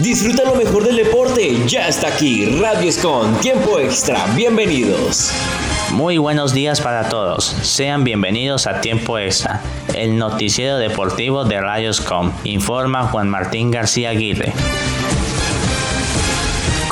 Disfruta lo mejor del deporte. Ya está aquí Radio Escon, tiempo extra. Bienvenidos. Muy buenos días para todos. Sean bienvenidos a Tiempo Extra, el noticiero deportivo de Rayos.com. Informa Juan Martín García Aguirre.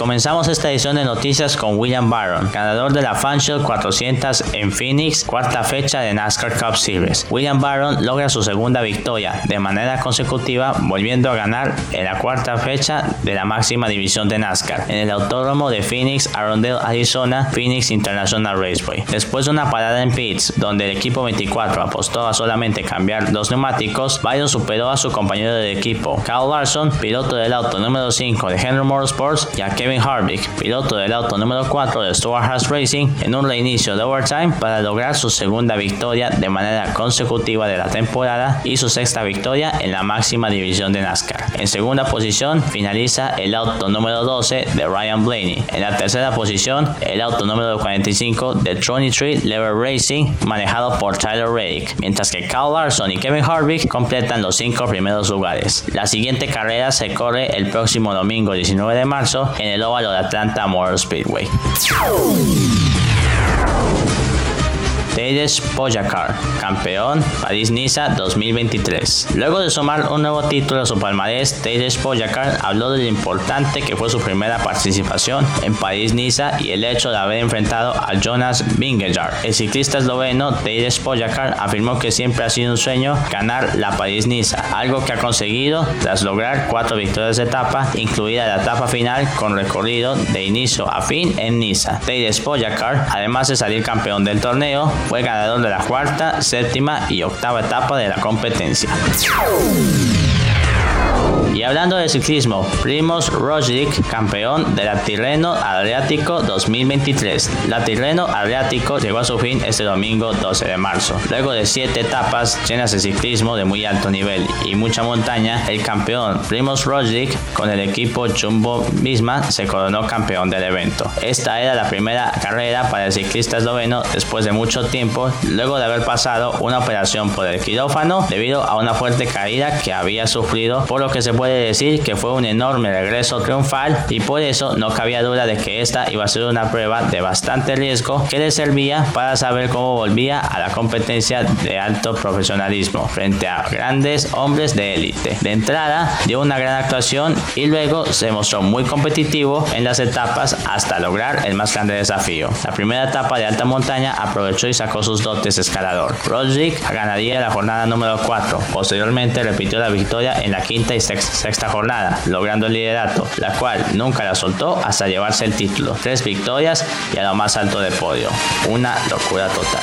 Comenzamos esta edición de noticias con William Barron, ganador de la Fanshield 400 en Phoenix, cuarta fecha de NASCAR Cup Series. William Barron logra su segunda victoria de manera consecutiva, volviendo a ganar en la cuarta fecha de la máxima división de NASCAR en el autódromo de Phoenix, Arundel, Arizona, Phoenix International Raceway. Después de una parada en pits, donde el equipo 24 apostó a solamente cambiar los neumáticos, Byron superó a su compañero de equipo, Kyle Larson, piloto del auto número 5 de Henry Motorsports, y a Kevin Harvick, piloto del auto número 4 de Stuart Haas Racing, en un reinicio de overtime para lograr su segunda victoria de manera consecutiva de la temporada y su sexta victoria en la máxima división de NASCAR. En segunda posición finaliza el auto número 12 de Ryan Blaney. En la tercera posición, el auto número 45 de Tronny Tree Lever Racing, manejado por Tyler Reddick, mientras que Kyle Larson y Kevin Harvick completan los cinco primeros lugares. La siguiente carrera se corre el próximo domingo 19 de marzo en el óvalo de Atlanta Motor Speedway. Tadej Pogacar, campeón París-Niza 2023. Luego de sumar un nuevo título a su palmarés, Tadej Pogacar habló de lo importante que fue su primera participación en París-Niza y el hecho de haber enfrentado a Jonas Vingegaard. El ciclista esloveno Tadej Pogacar afirmó que siempre ha sido un sueño ganar la París-Niza, algo que ha conseguido tras lograr cuatro victorias de etapa, incluida la etapa final con recorrido de inicio a fin en Niza. Tadej Pogacar, además de salir campeón del torneo, fue ganador de la cuarta, séptima y octava etapa de la competencia. Hablando de ciclismo, Primoz Roglic, campeón de la Tirreno Adriático 2023. La Tirreno Adriático llegó a su fin este domingo 12 de marzo. Luego de siete etapas llenas de ciclismo de muy alto nivel y mucha montaña, el campeón Primoz Roglic con el equipo Jumbo Visma se coronó campeón del evento. Esta era la primera carrera para el ciclista esloveno después de mucho tiempo, luego de haber pasado una operación por el quirófano debido a una fuerte caída que había sufrido, por lo que se puede puede decir que fue un enorme regreso triunfal y por eso no cabía duda de que esta iba a ser una prueba de bastante riesgo que le servía para saber cómo volvía a la competencia de alto profesionalismo frente a grandes hombres de élite. De entrada dio una gran actuación y luego se mostró muy competitivo en las etapas hasta lograr el más grande desafío. La primera etapa de alta montaña aprovechó y sacó sus dotes escalador. Roderick ganaría la jornada número 4. Posteriormente repitió la victoria en la quinta y sexta sexta jornada, logrando el liderato, la cual nunca la soltó hasta llevarse el título. Tres victorias y a lo más alto del podio. Una locura total.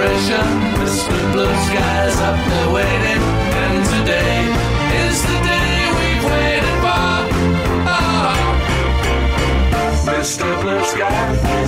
celebration. Mr. Blue skies up there waiting, and today is the day we've waited for. Ah. Oh. Mr. Blue Sky,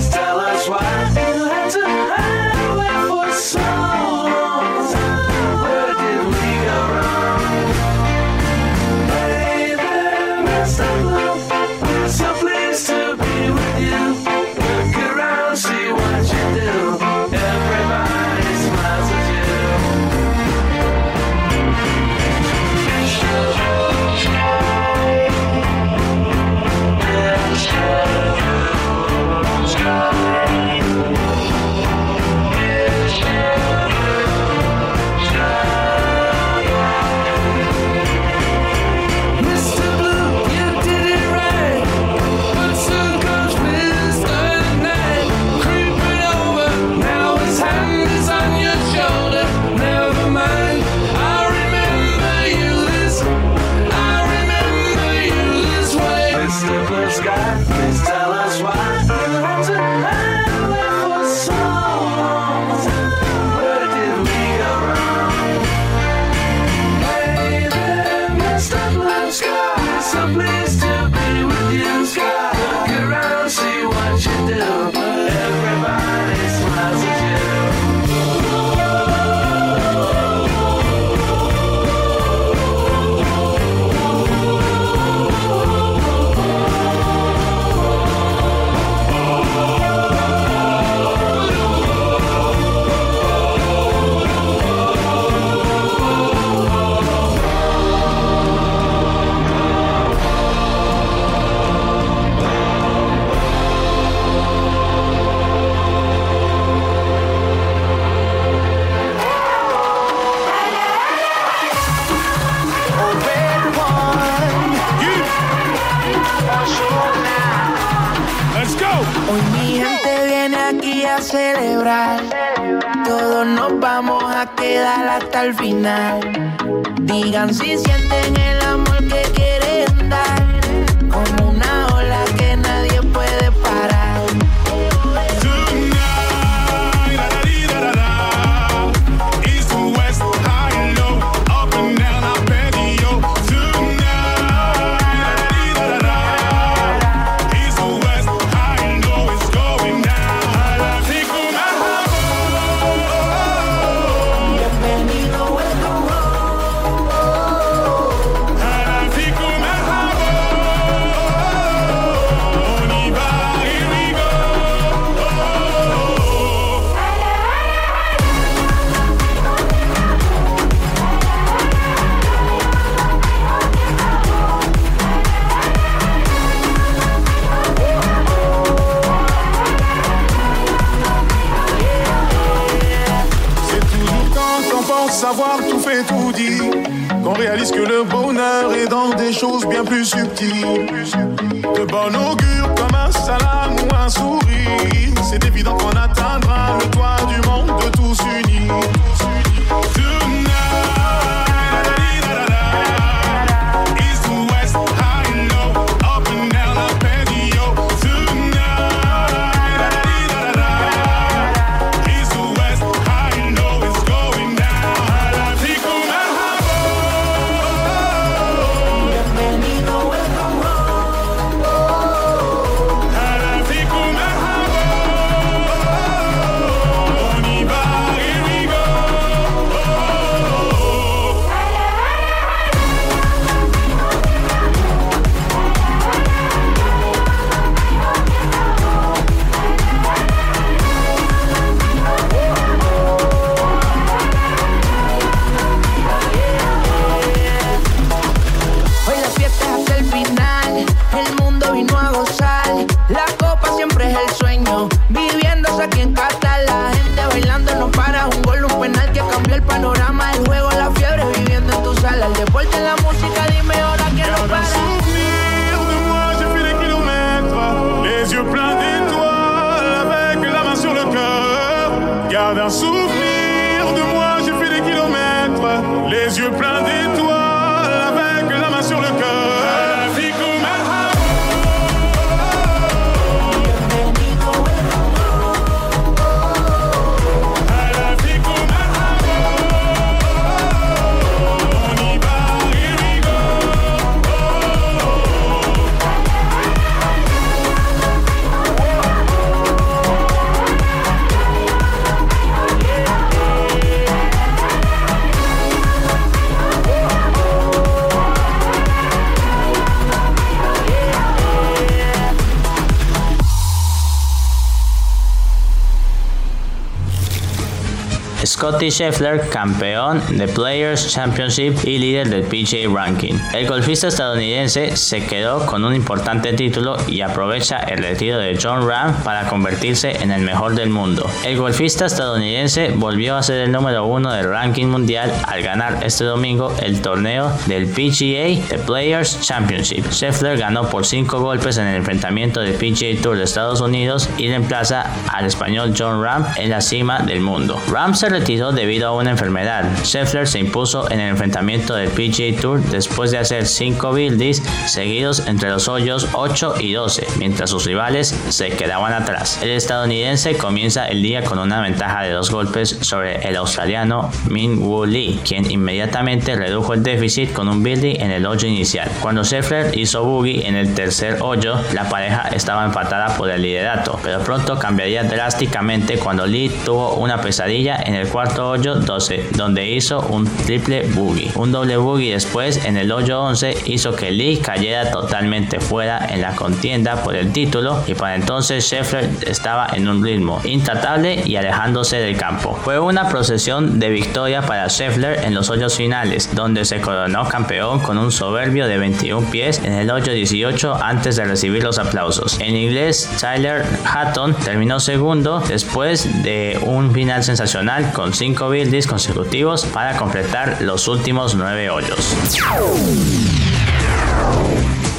el final. Digan si sienten bien का Scotty Scheffler, campeón de Players Championship y líder del PGA Ranking. El golfista estadounidense se quedó con un importante título y aprovecha el retiro de John Ram para convertirse en el mejor del mundo. El golfista estadounidense volvió a ser el número uno del ranking mundial al ganar este domingo el torneo del PGA de Players Championship. Scheffler ganó por 5 golpes en el enfrentamiento del PGA Tour de Estados Unidos y reemplaza al español John Ram en la cima del mundo. Ram se retiró debido a una enfermedad. Scheffler se impuso en el enfrentamiento del PGA Tour después de hacer 5 birdies seguidos entre los hoyos 8 y 12, mientras sus rivales se quedaban atrás. El estadounidense comienza el día con una ventaja de dos golpes sobre el australiano Min Woo Lee, quien inmediatamente redujo el déficit con un birdie en el hoyo inicial. Cuando Scheffler hizo bogey en el tercer hoyo, la pareja estaba empatada por el liderato, pero pronto cambiaría drásticamente cuando Lee tuvo una pesadilla en el cuarto hoyo 12, donde hizo un triple bogey. Un doble bogey después en el hoyo 11 hizo que Lee cayera totalmente fuera en la contienda por el título y para entonces Scheffler estaba en un ritmo intratable y alejándose del campo. Fue una procesión de victoria para Scheffler en los hoyos finales, donde se coronó campeón con un soberbio de 21 pies en el hoyo 18 antes de recibir los aplausos. En inglés, Tyler Hatton terminó segundo después de un final sensacional con 5 birdies consecutivos para completar los últimos 9 hoyos.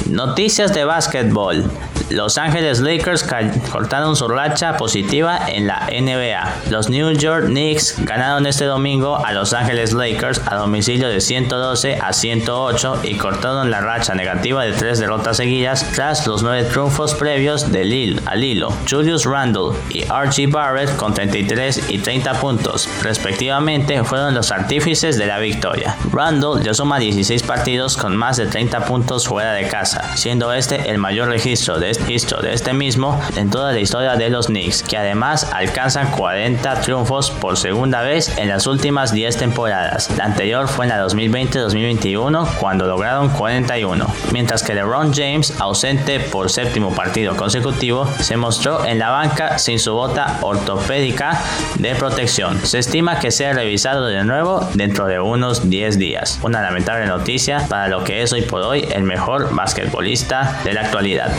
Noticias de básquetbol. Los Ángeles Lakers cortaron su racha positiva en la NBA. Los New York Knicks ganaron este domingo a Los Ángeles Lakers a domicilio de 112 a 108 y cortaron la racha negativa de tres derrotas seguidas tras los nueve triunfos previos de Lil al hilo. Julius Randle y Archie Barrett con 33 y 30 puntos respectivamente fueron los artífices de la victoria. Randle ya suma 16 partidos con más de 30 puntos fuera de casa, siendo este el mayor registro de, de este mismo en toda la historia de los Knicks, que además alcanzan 40 triunfos por segunda vez en las últimas 10 temporadas. La anterior fue en la 2020-2021 cuando lograron 41, mientras que LeBron James, ausente por séptimo partido consecutivo, se mostró en la banca sin su bota ortopédica de protección. Se estima que sea revisado de nuevo dentro de unos 10 días. Una lamentable noticia para lo que es hoy por hoy el mejor basquetbolista de la actualidad.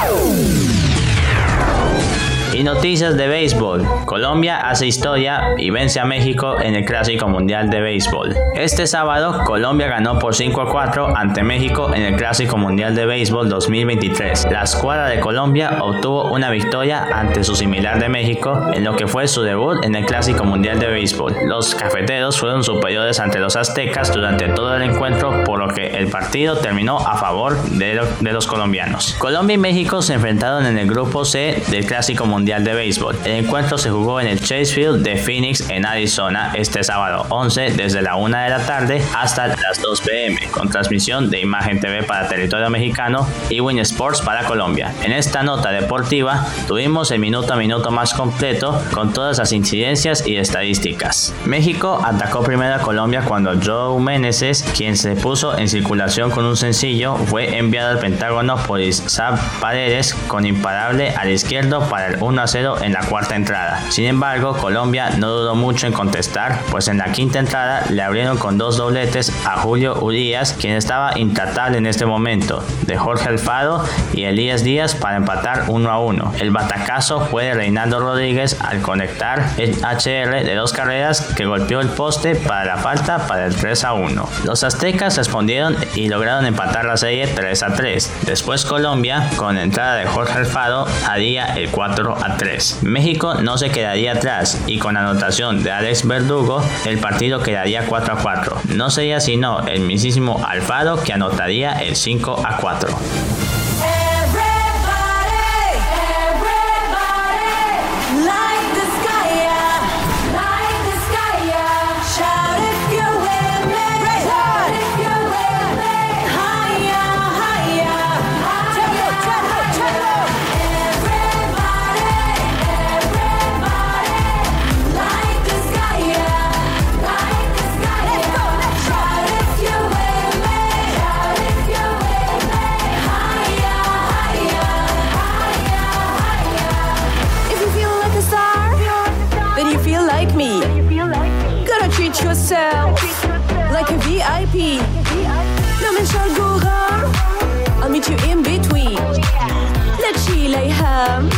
Tchau! Y noticias de béisbol. Colombia hace historia y vence a México en el Clásico Mundial de Béisbol. Este sábado, Colombia ganó por 5 a 4 ante México en el Clásico Mundial de Béisbol 2023. La escuadra de Colombia obtuvo una victoria ante su similar de México en lo que fue su debut en el Clásico Mundial de Béisbol. Los cafeteros fueron superiores ante los aztecas durante todo el encuentro, por lo que el partido terminó a favor de, de los colombianos. Colombia y México se enfrentaron en el grupo C del Clásico Mundial de Béisbol. El encuentro se jugó en el Chase Field de Phoenix, en Arizona, este sábado 11 desde la 1 de la tarde hasta las 2 pm, con transmisión de Imagen TV para territorio mexicano y Win Sports para Colombia. En esta nota deportiva tuvimos el minuto a minuto más completo con todas las incidencias y estadísticas. México atacó primero a Colombia cuando Joe Meneses, quien se puso en circulación con un sencillo, fue enviado al Pentágono por Isaac Paredes con imparable al izquierdo para el 1 a 0 en la cuarta entrada. Sin embargo, Colombia no dudó mucho en contestar, pues en la quinta entrada le abrieron con dos dobletes a Julio Urias, quien estaba intratable en este momento, de Jorge Alfaro y Elías Díaz para empatar 1 a 1. El batacazo fue de Reinaldo Rodríguez al conectar el HR de dos carreras que golpeó el poste para la falta para el 3 a 1. Los aztecas respondieron y lograron empatar la serie 3 a 3. Después Colombia, con entrada de Jorge Alfaro, haría el 4 a 3. México no se quedaría atrás y con anotación de Alex Verdugo el partido quedaría 4 a 4. No sería sino el mismísimo Alfaro que anotaría el 5 a 4. yourself like a VIP. No. I'll meet you in between. لا تشيل أيهام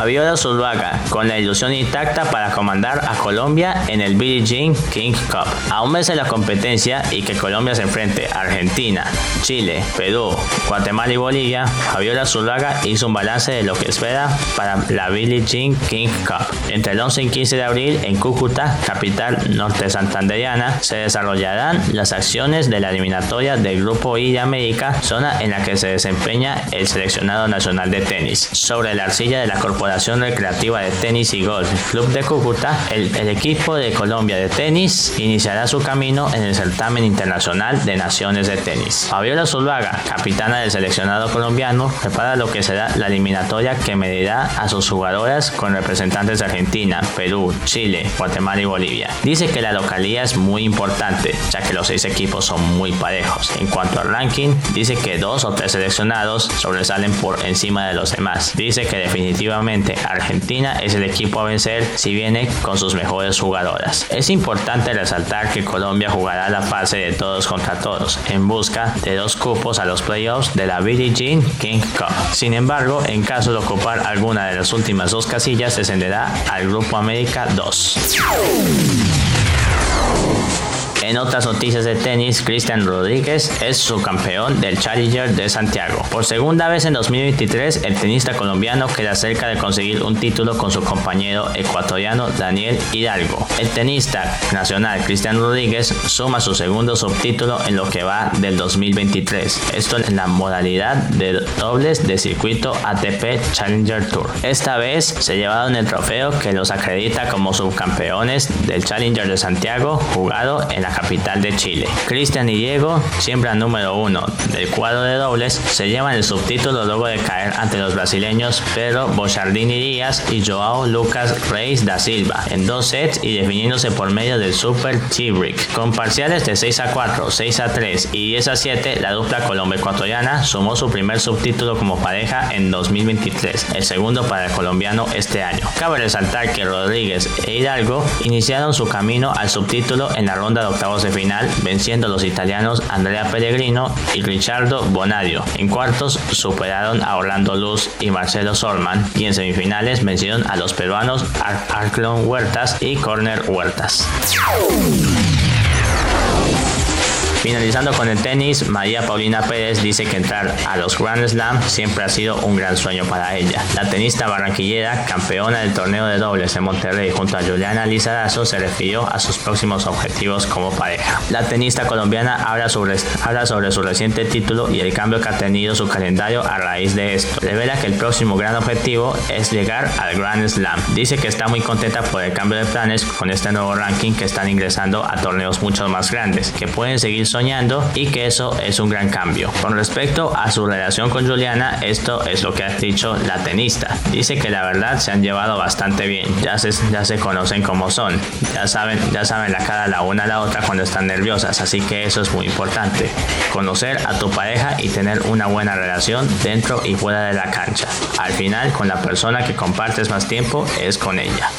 Fabiola Zuluaga, con la ilusión intacta para comandar a Colombia en el Billie Jean King Cup. A un mes de la competencia y que Colombia se enfrente a Argentina, Chile, Perú, Guatemala y Bolivia, Fabiola Zuluaga hizo un balance de lo que espera para la Billie Jean King Cup. Entre el 11 y 15 de abril en Cúcuta, capital norte santanderiana, se desarrollarán las acciones de la eliminatoria del Grupo I de América, zona en la que se desempeña el seleccionado nacional de tenis. Sobre la arcilla de la Corporación Recreativa de Tenis y Golf Club de Cúcuta, el, equipo de Colombia de tenis iniciará su camino en el certamen internacional de naciones de tenis. Fabiola Zuluaga, capitana del seleccionado colombiano, prepara lo que será la eliminatoria que medirá a sus jugadoras con representantes de Argentina, Perú, Chile, Guatemala y Bolivia. Dice que la localía es muy importante, ya que los seis equipos son muy parejos. En cuanto al ranking, dice que dos o tres seleccionados sobresalen por encima de los demás. Dice que definitivamente Argentina es el equipo a vencer si viene con sus mejores jugadoras. Es importante resaltar que Colombia jugará la fase de todos contra todos en busca de dos cupos a los playoffs de la Billie Jean King Cup. Sin embargo, en caso de ocupar alguna de las últimas dos casillas, descenderá al Grupo América 2. En otras noticias de tenis, Cristian Rodríguez es subcampeón del Challenger de Santiago. Por segunda vez en 2023, el tenista colombiano queda cerca de conseguir un título con su compañero ecuatoriano Daniel Hidalgo. El tenista nacional Cristian Rodríguez suma su segundo subtítulo en lo que va del 2023. Esto en la modalidad de dobles de circuito ATP Challenger Tour. Esta vez se llevaron el trofeo que los acredita como subcampeones del Challenger de Santiago jugado en la capital de Chile. Cristian y Diego, siembra número uno del cuadro de dobles, se llevan el subtítulo luego de caer ante los brasileños Pedro Bochardini Díaz y Joao Lucas Reis da Silva en dos sets y definiéndose por medio del Super T-Brick. Con parciales de 6 a 4, 6 a 3 y 10 a 7, la dupla colombo-ecuatoriana sumó su primer subtítulo como pareja en 2023, el segundo para el colombiano este año. Cabe resaltar que Rodríguez e Hidalgo iniciaron su camino al subtítulo en la ronda de octavos de final, venciendo a los italianos Andrea Pellegrino y Ricciardo Bonadio. En cuartos superaron a Orlando Luz y Marcelo Solman y en semifinales vencieron a los peruanos Ar Arclon Huertas y Corner Huertas. Finalizando con el tenis, María Paulina Pérez dice que entrar a los Grand Slam siempre ha sido un gran sueño para ella. La tenista barranquillera, campeona del torneo de dobles en Monterrey junto a Juliana Lizarazo, se refirió a sus próximos objetivos como pareja. La tenista colombiana habla sobre, habla sobre su reciente título y el cambio que ha tenido su calendario a raíz de esto. Revela que el próximo gran objetivo es llegar al Grand Slam. Dice que está muy contenta por el cambio de planes con este nuevo ranking que están ingresando a torneos mucho más grandes, que pueden seguir soñando y que eso es un gran cambio. Con respecto a su relación con Juliana, esto es lo que ha dicho la tenista. Dice que la verdad se han llevado bastante bien, ya se, ya se conocen como son, ya saben, ya saben la cara la una a la otra cuando están nerviosas, así que eso es muy importante. Conocer a tu pareja y tener una buena relación dentro y fuera de la cancha. Al final, con la persona que compartes más tiempo es con ella.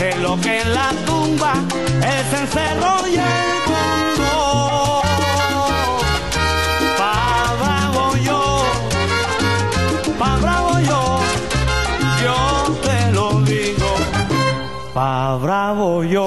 que lo que en la tumba es encerro y el mundo. Pa' bravo yo, pa' bravo yo, yo te lo digo, pa' bravo yo.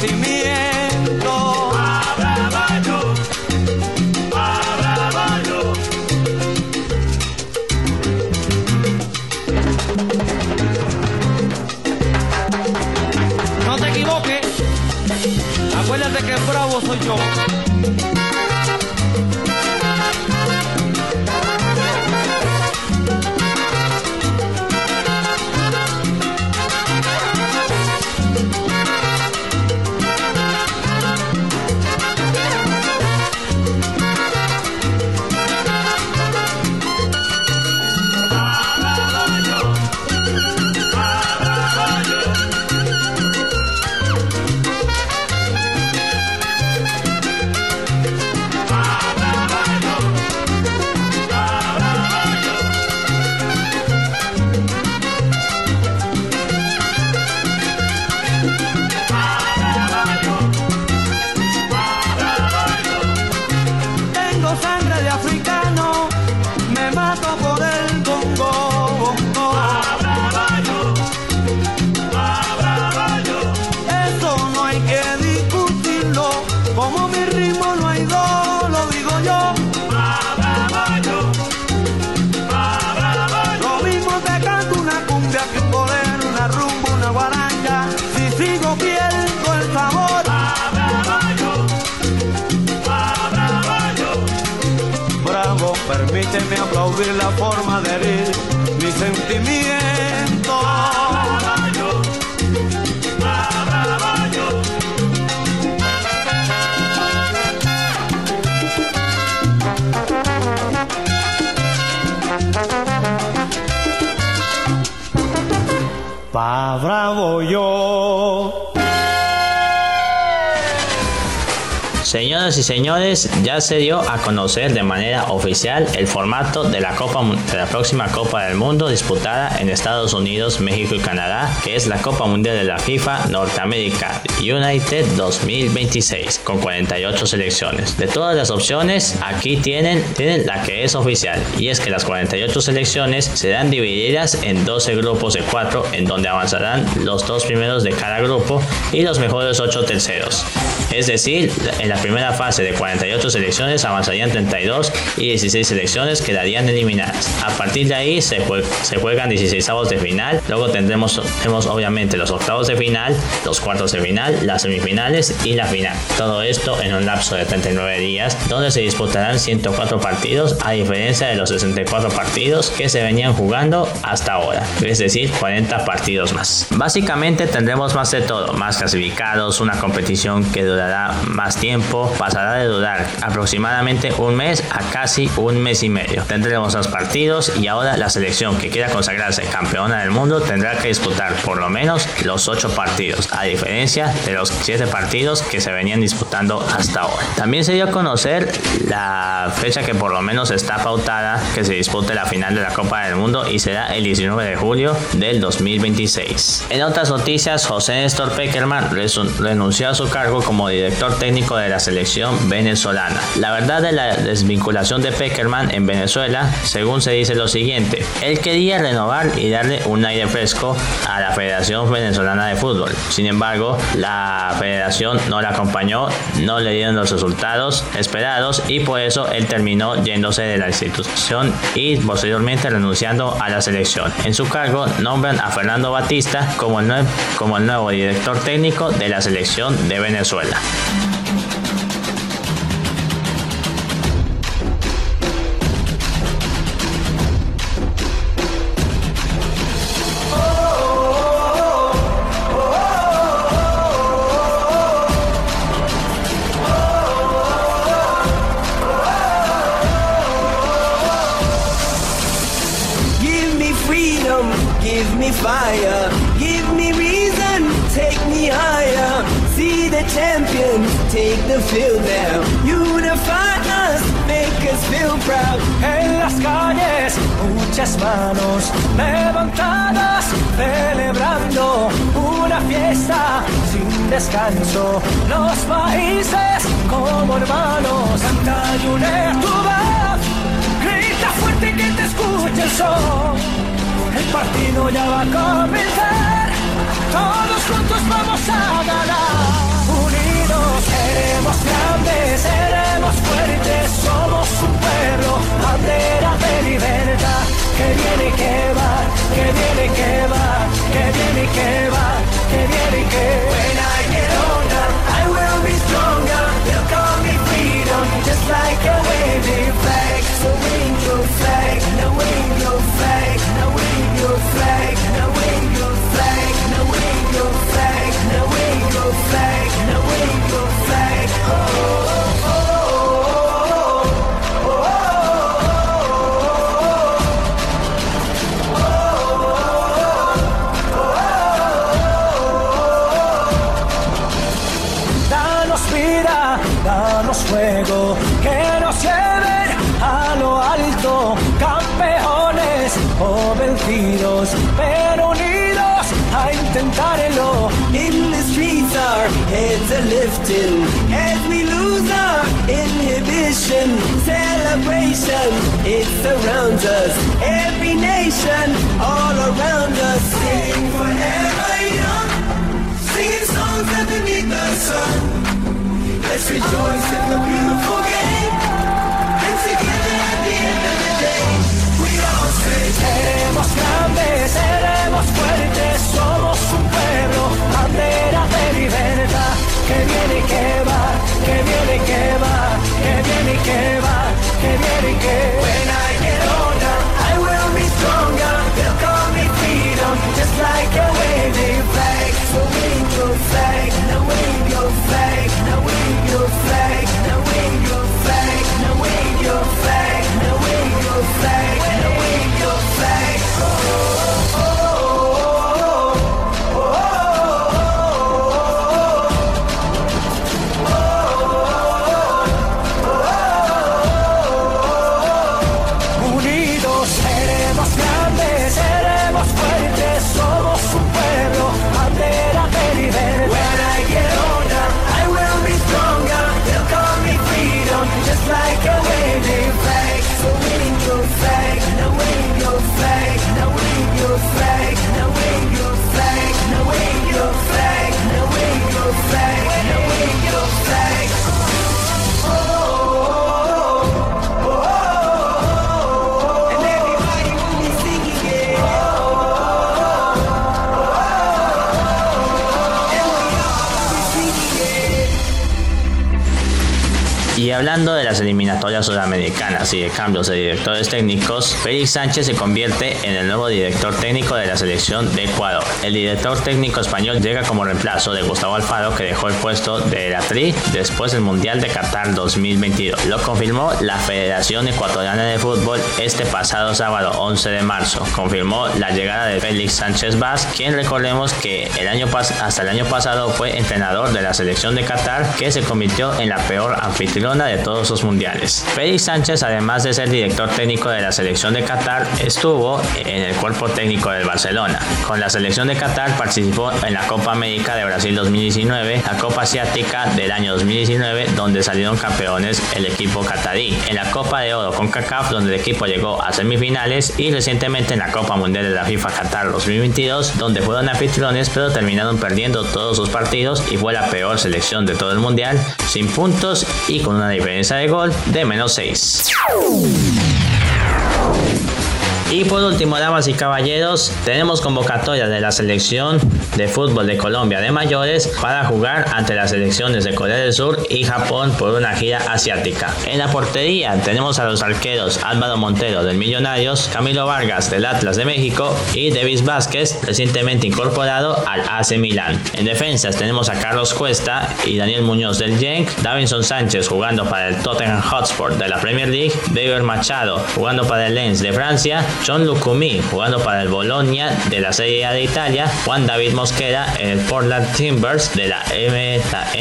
sentimiento. Abraballo, abraballo. No te equivoques, acuérdate que bravo soy yo. Permíteme aplaudir la forma de herir mi sentimiento. Maraballo, maraballo. Pa bravo yo. Señoras y señores, ya se dio a conocer de manera oficial el formato de la próxima Copa del Mundo disputada en Estados Unidos, México y Canadá, que es la Copa Mundial de la FIFA Norteamérica United 2026 con 48 selecciones. De todas las opciones, aquí tienen, tienen la que es oficial y es que las 48 selecciones serán divididas en 12 grupos de 4 en donde avanzarán los dos primeros de cada grupo y los mejores 8 terceros. Es decir, en la primera fase de 48 selecciones avanzarían 32 y 16 selecciones quedarían eliminadas. A partir de ahí se, se juegan 16 avos de final, luego tendremos, tendremos obviamente los octavos de final, los cuartos de final, las semifinales y la final. Todo esto en un lapso de 39 días, donde se disputarán 104 partidos a diferencia de los 64 partidos que se venían jugando hasta ahora, es decir, 40 partidos más. Básicamente tendremos más de todo, más clasificados, una competición que durará más tiempo, pasará de durar aproximadamente un mes a casi un mes y medio. Tendremos más partidos y ahora la selección que quiera consagrarse campeona del mundo tendrá que disputar por lo menos los 8 partidos, a diferencia de los 7 partidos que se venían disputando hasta ahora. También se dio a conocer la fecha que por lo menos está pautada que se dispute la final de la Copa del Mundo y será el 19 de julio del 2026. En otras noticias, José Néstor Peckerman renunció a su cargo como director técnico de la selección venezolana. La verdad de la desvinculación de Peckerman en Venezuela, según se dice lo siguiente, él quería renovar y darle un aire fresco a la Federación Venezolana de Fútbol. Sin embargo, la federación no la acompañó, no le dieron los resultados esperados y por eso él terminó yéndose de la institución y posteriormente renunciando a la selección. En su cargo nombran a Fernando Batista como el, como el nuevo director técnico de la selección de Venezuela. Take the field now. Unify us, make us feel proud. En las calles, muchas manos levantadas, celebrando una fiesta sin descanso. Los países como hermanos, canta y une tu voz, grita fuerte que te escuche el sol. El partido ya va a comenzar, todos juntos vamos a ganar. Seremos grandes, seremos fuertes, somos un pueblo, bandera de libertad. Que viene que va, que viene que va, que viene que va, que viene que When I get older, I will be stronger. They'll call me freedom, just like a waving flag. So wave your flag, now wave your flag, now wave your flag, now wave your flag, now wave your flag, your flag, now It surrounds us. Every nation, all around us. Sing forever young, singing songs underneath the sun. Let's rejoice in the beautiful game. And together at the end of the day, we all say, Seremos grandes, seremos fuertes, somos un pueblo, bandera de libertad. Que viene y que va, que viene y que va, que viene y que va, que viene y que When I get older, I will be stronger. They'll call me freedom, just like a waving flag. So wave your flag, now wave your flag, hablando de las eliminatorias sudamericanas y de cambios de directores técnicos, Félix Sánchez se convierte en el nuevo director técnico de la selección de Ecuador. El director técnico español llega como reemplazo de Gustavo Alfaro que dejó el puesto de la TRI después del Mundial de Qatar 2022. Lo confirmó la Federación Ecuatoriana de Fútbol este pasado sábado 11 de marzo. Confirmó la llegada de Félix Sánchez Vaz, quien recordemos que el año hasta el año pasado fue entrenador de la selección de Qatar que se convirtió en la peor anfitriona de todos los mundiales. Félix Sánchez, además de ser director técnico de la selección de Qatar, estuvo en el cuerpo técnico del Barcelona. Con la selección de Qatar participó en la Copa América de Brasil 2019, la Copa Asiática del año 2019, donde salieron campeones el equipo catarí, en la Copa de Oro con CACAF, donde el equipo llegó a semifinales, y recientemente en la Copa Mundial de la FIFA Qatar 2022, donde fueron anfitriones, pero terminaron perdiendo todos sus partidos y fue la peor selección de todo el mundial, sin puntos y con una diferencia de gol de menos 6. Y por último, damas y caballeros, tenemos convocatoria de la selección de fútbol de Colombia de mayores para jugar ante las selecciones de Corea del Sur y Japón por una gira asiática. En la portería tenemos a los arqueros Álvaro Montero del Millonarios, Camilo Vargas del Atlas de México y Davis Vázquez, recientemente incorporado al AC Milán. En defensas tenemos a Carlos Cuesta y Daniel Muñoz del Genk, Davinson Sánchez jugando para el Tottenham Hotspur de la Premier League, David Machado jugando para el Lens de Francia, John Lucumí jugando para el Bologna de la Serie A de Italia, Juan David Mosquera en el Portland Timbers de la,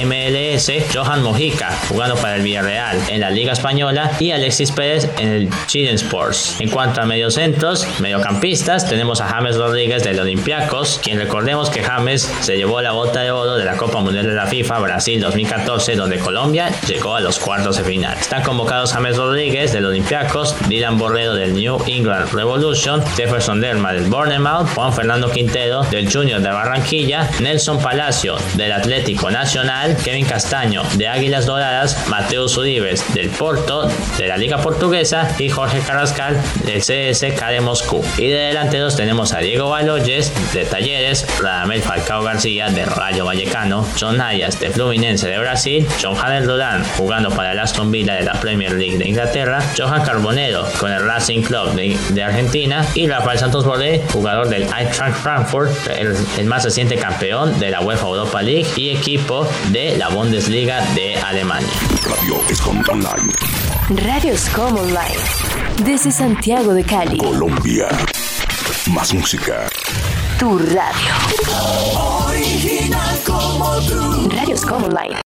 MLS, Johan Mojica jugando para el Villarreal en la Liga Española y Alexis Pérez en el Chile Sports. En cuanto a mediocentros, mediocampistas, tenemos a James Rodríguez del Olympiacos, quien recordemos que James se llevó la bota de oro de la Copa Mundial de la FIFA Brasil 2014, donde Colombia llegó a los cuartos de final. Están convocados James Rodríguez del Olympiacos, Dylan Borrero del New England Revolution, Jefferson Lerma del Bournemouth, Juan Fernando Quintero del Junior de Barranquilla, Nelson Palacio del Atlético Nacional, Kevin Castaño de Águilas Doradas, Mateus Uribes del Porto de la Liga Portuguesa. Y Jorge Carrascal del CSK de Moscú. Y de delanteros tenemos a Diego Baloyes de Talleres, Radamel Falcao García de Rayo Vallecano, John Ayas de Fluminense de Brasil, John Hanel Roland jugando para el Aston Villa de la Premier League de Inglaterra, Johan Carbonero con el Racing Club de Argentina y Rafael Santos Borré, jugador del Eintracht Frankfurt, el, el más reciente campeón de la UEFA Europa League y equipo de la Bundesliga de Alemania. Radio Escom Online. Radio Scom Online. Desde Santiago de Cali. Colombia. Más música. Tu radio. Original como tú. Radio Scom Online.